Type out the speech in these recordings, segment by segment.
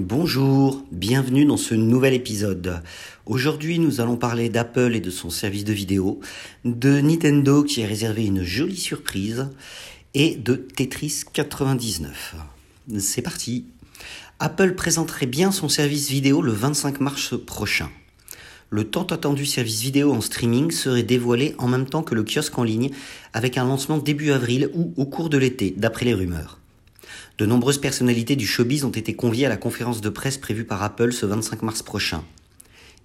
Bonjour, bienvenue dans ce nouvel épisode. Aujourd'hui nous allons parler d'Apple et de son service de vidéo, de Nintendo qui a réservé une jolie surprise et de Tetris 99. C'est parti. Apple présenterait bien son service vidéo le 25 mars prochain. Le tant attendu service vidéo en streaming serait dévoilé en même temps que le kiosque en ligne avec un lancement début avril ou au cours de l'été, d'après les rumeurs. De nombreuses personnalités du showbiz ont été conviées à la conférence de presse prévue par Apple ce 25 mars prochain.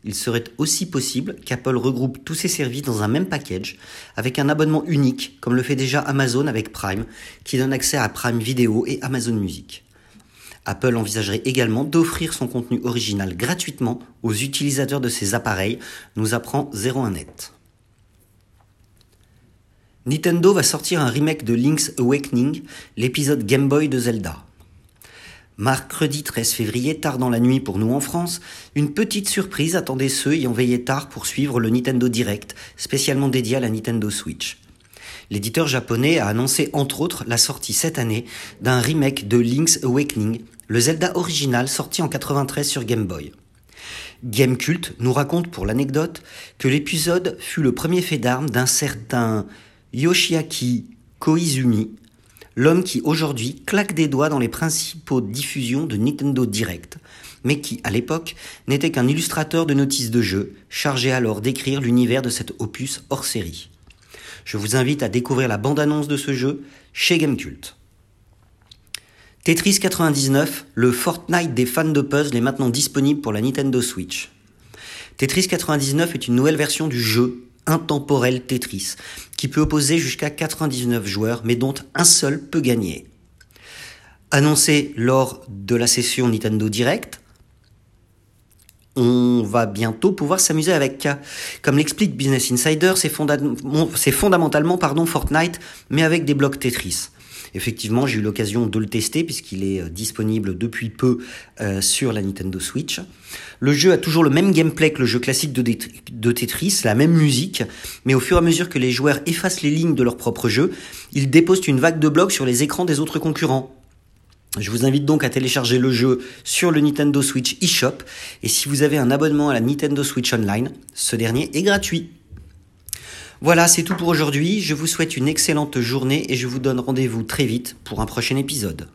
Il serait aussi possible qu'Apple regroupe tous ses services dans un même package avec un abonnement unique, comme le fait déjà Amazon avec Prime, qui donne accès à Prime Video et Amazon Music. Apple envisagerait également d'offrir son contenu original gratuitement aux utilisateurs de ses appareils, nous apprend 01net. Nintendo va sortir un remake de Link's Awakening, l'épisode Game Boy de Zelda. Mercredi 13 février, tard dans la nuit pour nous en France, une petite surprise attendait ceux ayant veillé tard pour suivre le Nintendo Direct, spécialement dédié à la Nintendo Switch. L'éditeur japonais a annoncé entre autres la sortie cette année d'un remake de Link's Awakening, le Zelda original sorti en 93 sur Game Boy. Game Cult nous raconte pour l'anecdote que l'épisode fut le premier fait d'armes d'un certain Yoshiaki Koizumi, l'homme qui aujourd'hui claque des doigts dans les principaux diffusions de Nintendo Direct, mais qui, à l'époque, n'était qu'un illustrateur de notices de jeu, chargé alors d'écrire l'univers de cet opus hors série. Je vous invite à découvrir la bande-annonce de ce jeu chez Gamecult. Tetris 99, le Fortnite des fans de puzzle est maintenant disponible pour la Nintendo Switch. Tetris 99 est une nouvelle version du jeu intemporel Tetris, qui peut opposer jusqu'à 99 joueurs, mais dont un seul peut gagner. Annoncé lors de la session Nintendo Direct, on va bientôt pouvoir s'amuser avec. Comme l'explique Business Insider, c'est fondamentalement pardon, Fortnite, mais avec des blocs Tetris. Effectivement, j'ai eu l'occasion de le tester puisqu'il est euh, disponible depuis peu euh, sur la Nintendo Switch. Le jeu a toujours le même gameplay que le jeu classique de, Tetris, la même musique, mais au fur et à mesure que les joueurs effacent les lignes de leur propre jeu, ils déposent une vague de blocs sur les écrans des autres concurrents. Je vous invite donc à télécharger le jeu sur le Nintendo Switch eShop et si vous avez un abonnement à la Nintendo Switch Online, ce dernier est gratuit. Voilà, c'est tout pour aujourd'hui. Je vous souhaite une excellente journée et je vous donne rendez-vous très vite pour un prochain épisode.